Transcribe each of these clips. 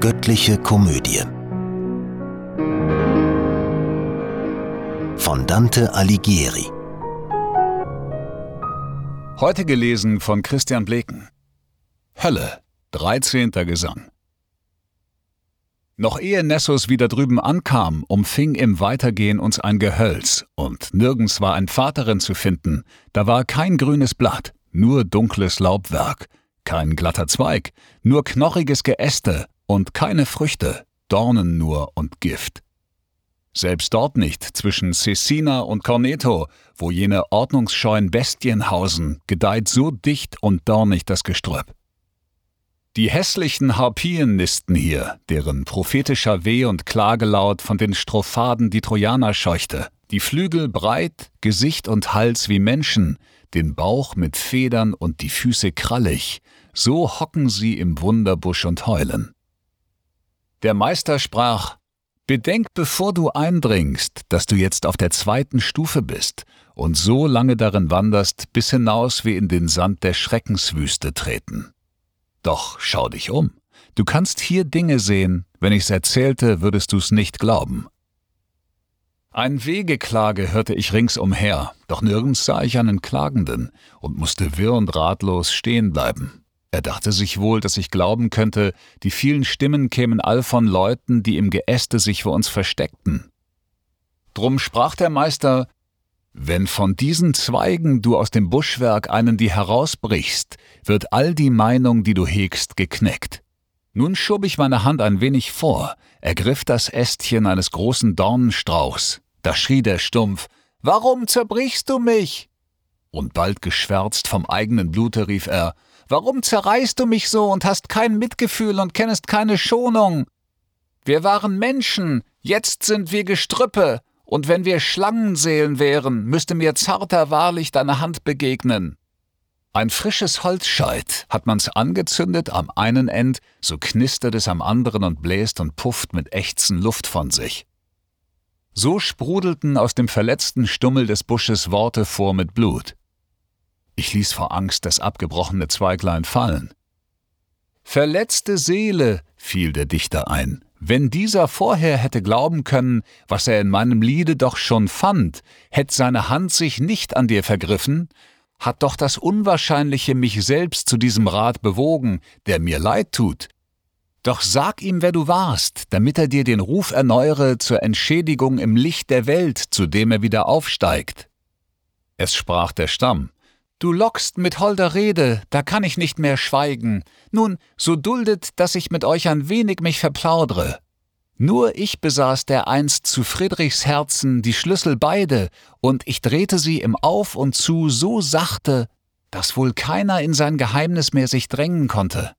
Göttliche Komödie von Dante Alighieri Heute gelesen von Christian Bleken. Hölle, 13. Gesang. Noch ehe Nessus wieder drüben ankam, umfing im Weitergehen uns ein Gehölz, und nirgends war ein Vaterin zu finden, da war kein grünes Blatt, nur dunkles Laubwerk, kein glatter Zweig, nur knochiges Geäste und keine Früchte, Dornen nur und Gift. Selbst dort nicht, zwischen Cecina und Corneto, wo jene ordnungsscheuen Bestien hausen, gedeiht so dicht und dornig das Gestrüpp. Die hässlichen Harpien nisten hier, deren prophetischer Weh und Klagelaut von den Strophaden die Trojaner scheuchte, die Flügel breit, Gesicht und Hals wie Menschen, den Bauch mit Federn und die Füße krallig, so hocken sie im Wunderbusch und heulen. Der Meister sprach, Bedenk, bevor du eindringst, dass du jetzt auf der zweiten Stufe bist und so lange darin wanderst, bis hinaus wie in den Sand der Schreckenswüste treten. Doch schau dich um. Du kannst hier Dinge sehen, wenn ich's erzählte, würdest du's nicht glauben. Ein Wegeklage hörte ich ringsumher, doch nirgends sah ich einen Klagenden und musste wirr und ratlos stehen bleiben. Er dachte sich wohl, dass ich glauben könnte, die vielen Stimmen kämen all von Leuten, die im Geäste sich vor uns versteckten. Drum sprach der Meister, wenn von diesen Zweigen du aus dem Buschwerk einen die herausbrichst, wird all die Meinung, die du hegst, gekneckt. Nun schob ich meine Hand ein wenig vor, ergriff das Ästchen eines großen Dornenstrauchs. Da schrie der Stumpf, Warum zerbrichst du mich? Und bald geschwärzt vom eigenen Blute rief er, Warum zerreißt du mich so und hast kein Mitgefühl und kennest keine Schonung? Wir waren Menschen, jetzt sind wir Gestrüppe, und wenn wir Schlangenseelen wären, müsste mir zarter wahrlich deine Hand begegnen. Ein frisches Holzscheit hat man's angezündet am einen End, so knistert es am anderen und bläst und pufft mit Ächzen Luft von sich. So sprudelten aus dem verletzten Stummel des Busches Worte vor mit Blut. Ich ließ vor Angst das abgebrochene Zweiglein fallen. Verletzte Seele, fiel der Dichter ein, wenn dieser vorher hätte glauben können, was er in meinem Liede doch schon fand, hätt seine Hand sich nicht an dir vergriffen, hat doch das Unwahrscheinliche mich selbst zu diesem Rat bewogen, der mir leid tut. Doch sag ihm, wer du warst, damit er dir den Ruf erneuere zur Entschädigung im Licht der Welt, zu dem er wieder aufsteigt. Es sprach der Stamm, Du lockst mit holder Rede, da kann ich nicht mehr schweigen. Nun, so duldet, dass ich mit euch ein wenig mich verplaudre. Nur ich besaß dereinst zu Friedrichs Herzen die Schlüssel beide, und ich drehte sie im Auf und zu so sachte, dass wohl keiner in sein Geheimnis mehr sich drängen konnte.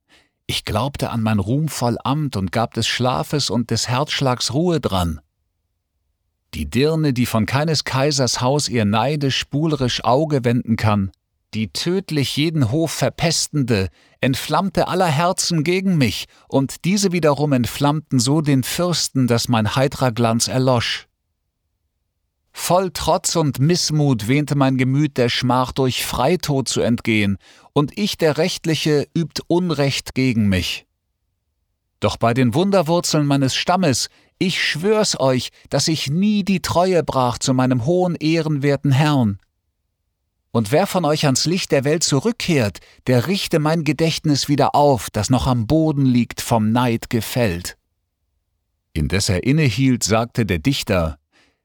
Ich glaubte an mein ruhmvoll Amt und gab des Schlafes und des Herzschlags Ruhe dran. Die Dirne, die von keines Kaisers Haus ihr neidisch buhlerisch Auge wenden kann, die tödlich jeden Hof verpestende, entflammte aller Herzen gegen mich, und diese wiederum entflammten so den Fürsten, dass mein heitrer Glanz erlosch. Voll Trotz und Missmut wähnte mein Gemüt der Schmach durch Freitod zu entgehen, und ich, der Rechtliche, übt Unrecht gegen mich. Doch bei den Wunderwurzeln meines Stammes, ich schwör's euch, dass ich nie die Treue brach zu meinem hohen ehrenwerten Herrn. Und wer von euch ans Licht der Welt zurückkehrt, der richte mein Gedächtnis wieder auf, das noch am Boden liegt, vom Neid gefällt. Indes er innehielt, sagte der Dichter,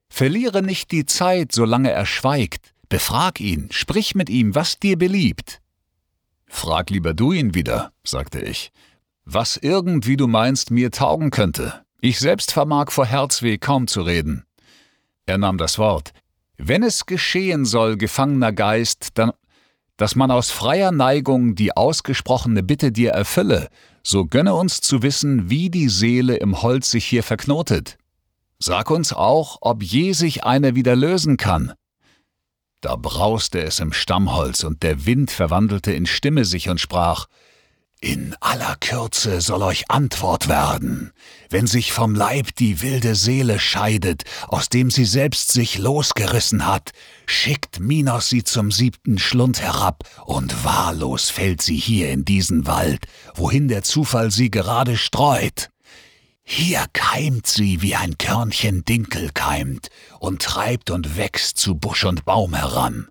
Verliere nicht die Zeit, solange er schweigt, befrag ihn, sprich mit ihm, was dir beliebt. Frag lieber du ihn wieder, sagte ich, was irgend, wie du meinst, mir taugen könnte. Ich selbst vermag vor Herzweh kaum zu reden. Er nahm das Wort. Wenn es geschehen soll, gefangener Geist, dann, dass man aus freier Neigung die ausgesprochene Bitte dir erfülle, so gönne uns zu wissen, wie die Seele im Holz sich hier verknotet. Sag uns auch, ob je sich eine wieder lösen kann. Da brauste es im Stammholz, und der Wind verwandelte in Stimme sich und sprach in aller Kürze soll euch Antwort werden, wenn sich vom Leib die wilde Seele scheidet, aus dem sie selbst sich losgerissen hat, schickt Minos sie zum siebten Schlund herab, und wahllos fällt sie hier in diesen Wald, wohin der Zufall sie gerade streut. Hier keimt sie, wie ein Körnchen Dinkel keimt, und treibt und wächst zu Busch und Baum heran.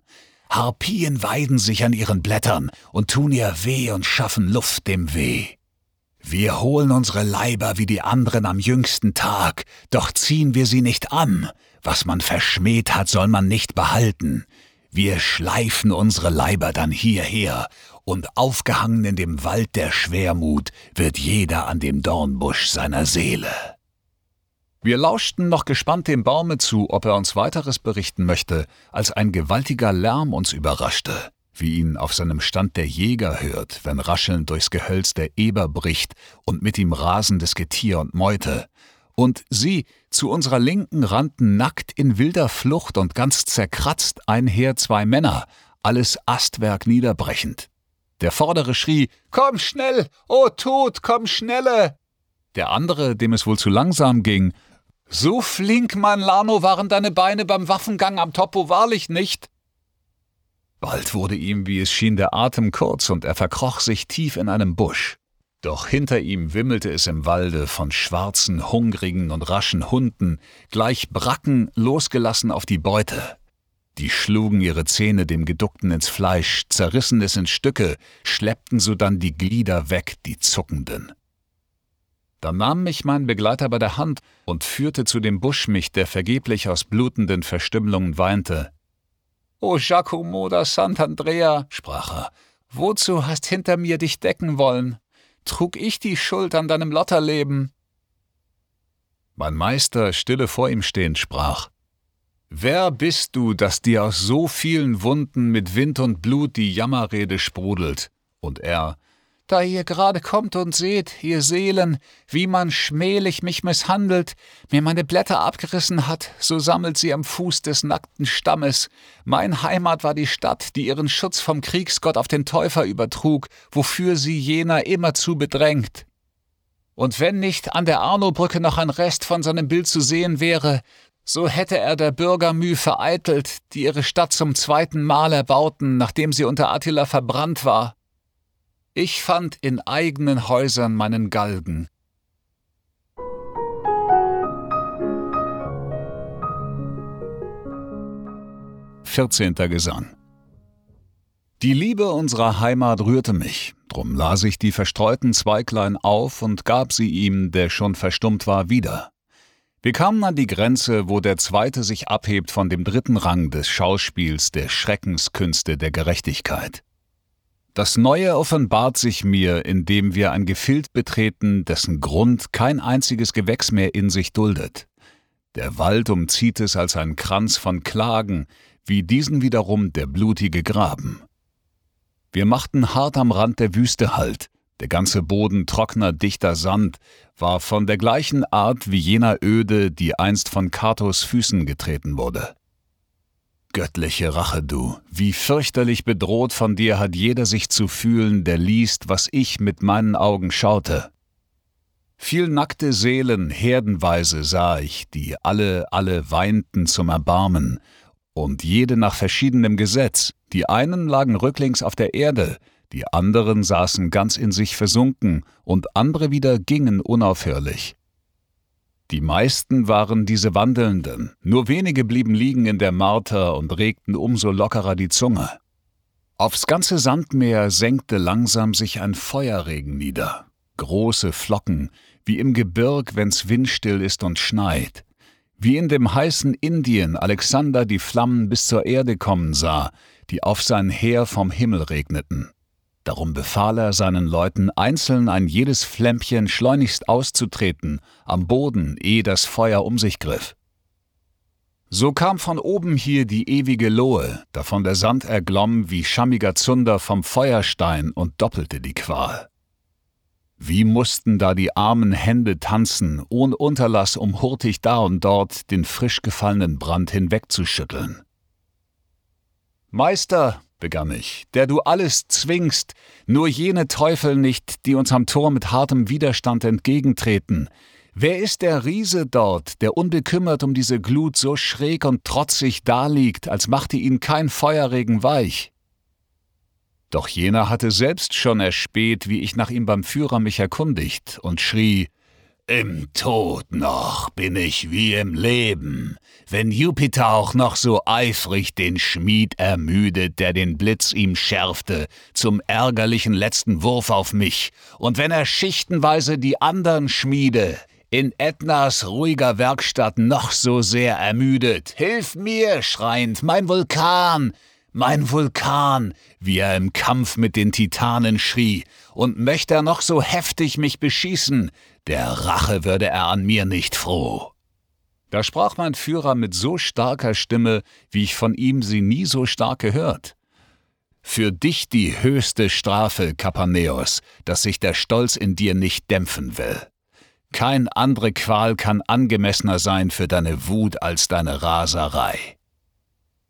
Harpien weiden sich an ihren Blättern und tun ihr weh und schaffen Luft dem Weh. Wir holen unsere Leiber wie die anderen am jüngsten Tag, doch ziehen wir sie nicht an. Was man verschmäht hat, soll man nicht behalten. Wir schleifen unsere Leiber dann hierher, und aufgehangen in dem Wald der Schwermut wird jeder an dem Dornbusch seiner Seele. Wir lauschten noch gespannt dem Baume zu, ob er uns weiteres berichten möchte, als ein gewaltiger Lärm uns überraschte, wie ihn auf seinem Stand der Jäger hört, wenn raschelnd durchs Gehölz der Eber bricht und mit ihm rasendes Getier und Meute, und sie, zu unserer Linken rannten nackt in wilder Flucht und ganz zerkratzt einher zwei Männer, alles Astwerk niederbrechend. Der vordere schrie Komm schnell, o oh Tod, komm schnelle. Der andere, dem es wohl zu langsam ging, So flink, Mann Lano, waren deine Beine beim Waffengang am Topo wahrlich nicht. Bald wurde ihm, wie es schien, der Atem kurz und er verkroch sich tief in einem Busch. Doch hinter ihm wimmelte es im Walde von schwarzen, hungrigen und raschen Hunden, gleich Bracken losgelassen auf die Beute. Die schlugen ihre Zähne dem Geduckten ins Fleisch, zerrissen es in Stücke, schleppten sodann die Glieder weg, die zuckenden. Da nahm mich mein Begleiter bei der Hand und führte zu dem Busch mich, der vergeblich aus blutenden Verstümmelungen weinte. O Giacomo da Sant'Andrea, sprach er, wozu hast hinter mir dich decken wollen? trug ich die Schuld an deinem Lotterleben. Mein Meister, stille vor ihm stehend, sprach Wer bist du, dass dir aus so vielen Wunden mit Wind und Blut die Jammerrede sprudelt? Und er da ihr gerade kommt und seht, ihr Seelen, wie man schmählich mich misshandelt, mir meine Blätter abgerissen hat, so sammelt sie am Fuß des nackten Stammes. Mein Heimat war die Stadt, die ihren Schutz vom Kriegsgott auf den Täufer übertrug, wofür sie jener immerzu bedrängt. Und wenn nicht an der Arnobrücke noch ein Rest von seinem Bild zu sehen wäre, so hätte er der Bürger Mühe vereitelt, die ihre Stadt zum zweiten Mal erbauten, nachdem sie unter Attila verbrannt war. Ich fand in eigenen Häusern meinen Galgen. Vierzehnter Gesang Die Liebe unserer Heimat rührte mich, drum las ich die verstreuten Zweiglein auf und gab sie ihm, der schon verstummt war, wieder. Wir kamen an die Grenze, wo der zweite sich abhebt von dem dritten Rang des Schauspiels der Schreckenskünste der Gerechtigkeit. Das Neue offenbart sich mir, indem wir ein Gefild betreten, dessen Grund kein einziges Gewächs mehr in sich duldet. Der Wald umzieht es als ein Kranz von Klagen, wie diesen wiederum der blutige Graben. Wir machten hart am Rand der Wüste Halt, der ganze Boden trockener, dichter Sand war von der gleichen Art wie jener Öde, die einst von Katos Füßen getreten wurde. Göttliche Rache, du, wie fürchterlich bedroht von dir hat jeder sich zu fühlen, der liest, was ich mit meinen Augen schaute. Viel nackte Seelen herdenweise sah ich, die alle, alle weinten zum Erbarmen, und jede nach verschiedenem Gesetz, die einen lagen rücklings auf der Erde, die anderen saßen ganz in sich versunken, und andere wieder gingen unaufhörlich. Die meisten waren diese Wandelnden, nur wenige blieben liegen in der Marter und regten umso lockerer die Zunge. Aufs ganze Sandmeer senkte langsam sich ein Feuerregen nieder, große Flocken, wie im Gebirg, wenn's windstill ist und schneit, wie in dem heißen Indien Alexander die Flammen bis zur Erde kommen sah, die auf sein Heer vom Himmel regneten. Darum befahl er seinen Leuten, einzeln ein jedes Flämmchen schleunigst auszutreten, am Boden, ehe das Feuer um sich griff. So kam von oben hier die ewige Lohe, davon der Sand erglomm wie schammiger Zunder vom Feuerstein und doppelte die Qual. Wie mussten da die armen Hände tanzen, ohne Unterlass, um hurtig da und dort den frisch gefallenen Brand hinwegzuschütteln. Meister, begann ich, der du alles zwingst, nur jene Teufel nicht, die uns am Tor mit hartem Widerstand entgegentreten. Wer ist der Riese dort, der unbekümmert um diese Glut so schräg und trotzig daliegt, als machte ihn kein Feuerregen weich? Doch jener hatte selbst schon erspäht, wie ich nach ihm beim Führer mich erkundigt, und schrie Im Tod noch bin ich wie im Leben. Wenn Jupiter auch noch so eifrig den Schmied ermüdet, der den Blitz ihm schärfte, zum ärgerlichen letzten Wurf auf mich, und wenn er schichtenweise die andern Schmiede in Ätnas ruhiger Werkstatt noch so sehr ermüdet. Hilf mir, schreiend, mein Vulkan, mein Vulkan, wie er im Kampf mit den Titanen schrie, und möchte er noch so heftig mich beschießen, der Rache würde er an mir nicht froh. Da sprach mein Führer mit so starker Stimme, wie ich von ihm sie nie so stark gehört. Für dich die höchste Strafe, Kapaneus, dass sich der Stolz in dir nicht dämpfen will. Kein andere Qual kann angemessener sein für deine Wut als deine Raserei.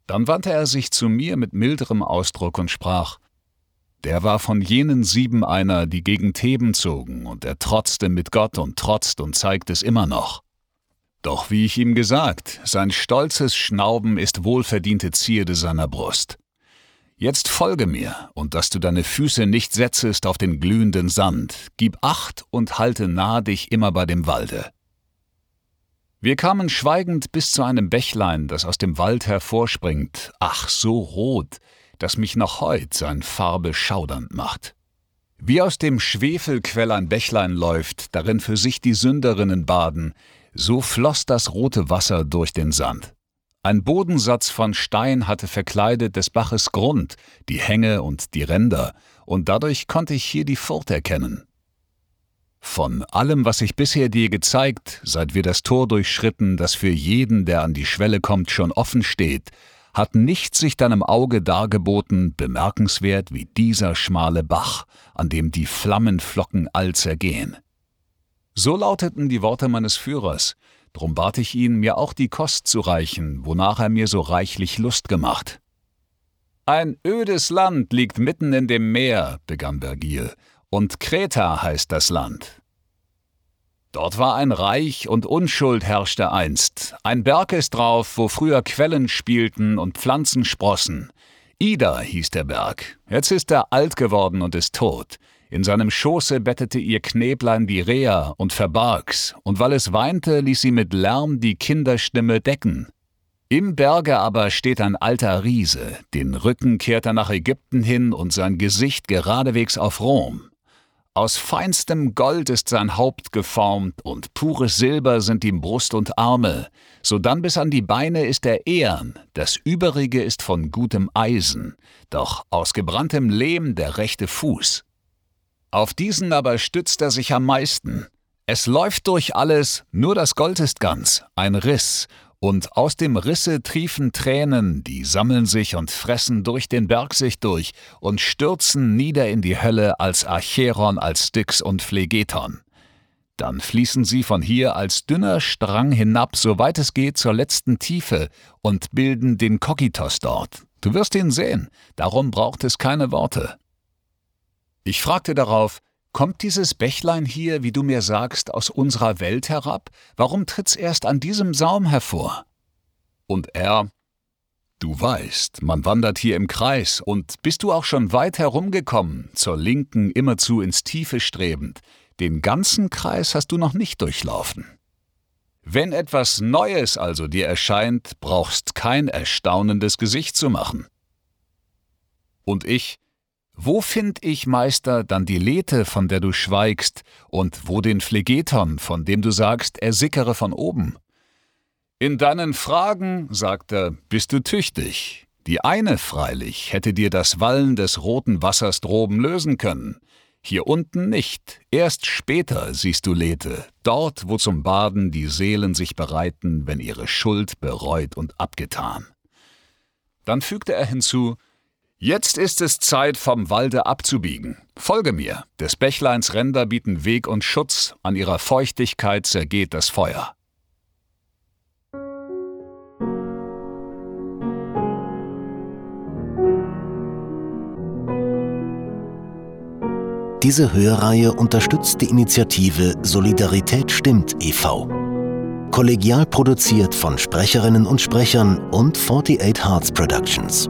Dann wandte er sich zu mir mit milderem Ausdruck und sprach, der war von jenen sieben einer, die gegen Theben zogen, und er trotzte mit Gott und trotzt und zeigt es immer noch. Doch wie ich ihm gesagt, sein stolzes Schnauben ist wohlverdiente Zierde seiner Brust. Jetzt folge mir, und dass du deine Füße nicht setzest auf den glühenden Sand, gib acht und halte nah dich immer bei dem Walde. Wir kamen schweigend bis zu einem Bächlein, das aus dem Wald hervorspringt, ach so rot, dass mich noch heut sein Farbe schaudernd macht. Wie aus dem Schwefelquell ein Bächlein läuft, darin für sich die Sünderinnen baden, so floss das rote Wasser durch den Sand. Ein Bodensatz von Stein hatte verkleidet des Baches Grund, die Hänge und die Ränder, und dadurch konnte ich hier die Furt erkennen. Von allem, was ich bisher dir gezeigt, seit wir das Tor durchschritten, das für jeden, der an die Schwelle kommt, schon offen steht, hat nichts sich deinem Auge dargeboten, bemerkenswert wie dieser schmale Bach, an dem die Flammenflocken all zergehen. So lauteten die Worte meines Führers, drum bat ich ihn, mir auch die Kost zu reichen, wonach er mir so reichlich Lust gemacht. Ein ödes Land liegt mitten in dem Meer, begann Vergil, und Kreta heißt das Land. Dort war ein Reich und Unschuld herrschte einst. Ein Berg ist drauf, wo früher Quellen spielten und Pflanzen sprossen. Ida hieß der Berg. Jetzt ist er alt geworden und ist tot. In seinem Schoße bettete ihr Knäblein die Reha und verbarg's, und weil es weinte, ließ sie mit Lärm die Kinderstimme decken. Im Berge aber steht ein alter Riese, den Rücken kehrt er nach Ägypten hin und sein Gesicht geradewegs auf Rom. Aus feinstem Gold ist sein Haupt geformt und pures Silber sind ihm Brust und Arme, sodann bis an die Beine ist er ehern, das Übrige ist von gutem Eisen, doch aus gebranntem Lehm der rechte Fuß. Auf diesen aber stützt er sich am meisten. Es läuft durch alles, nur das Gold ist ganz, ein Riss, und aus dem Risse triefen Tränen, die sammeln sich und fressen durch den Berg sich durch und stürzen nieder in die Hölle als Acheron, als Styx und Phlegeton. Dann fließen sie von hier als dünner Strang hinab, soweit es geht, zur letzten Tiefe und bilden den Kokitos dort. Du wirst ihn sehen, darum braucht es keine Worte. Ich fragte darauf, Kommt dieses Bächlein hier, wie du mir sagst, aus unserer Welt herab? Warum tritt's erst an diesem Saum hervor? Und er, Du weißt, man wandert hier im Kreis, und bist du auch schon weit herumgekommen, zur Linken immerzu ins Tiefe strebend, den ganzen Kreis hast du noch nicht durchlaufen. Wenn etwas Neues also dir erscheint, brauchst kein erstaunendes Gesicht zu machen. Und ich, wo find ich, Meister, dann die Lethe, von der du schweigst, und wo den Phlegeton, von dem du sagst, er sickere von oben? In deinen Fragen, sagt er, bist du tüchtig. Die eine freilich hätte dir das Wallen des roten Wassers droben lösen können. Hier unten nicht. Erst später siehst du Lethe, dort, wo zum Baden die Seelen sich bereiten, wenn ihre Schuld bereut und abgetan. Dann fügte er hinzu, Jetzt ist es Zeit, vom Walde abzubiegen. Folge mir. Des Bächleins Ränder bieten Weg und Schutz, an ihrer Feuchtigkeit zergeht das Feuer. Diese Hörreihe unterstützt die Initiative Solidarität stimmt e.V. Kollegial produziert von Sprecherinnen und Sprechern und 48 Hearts Productions.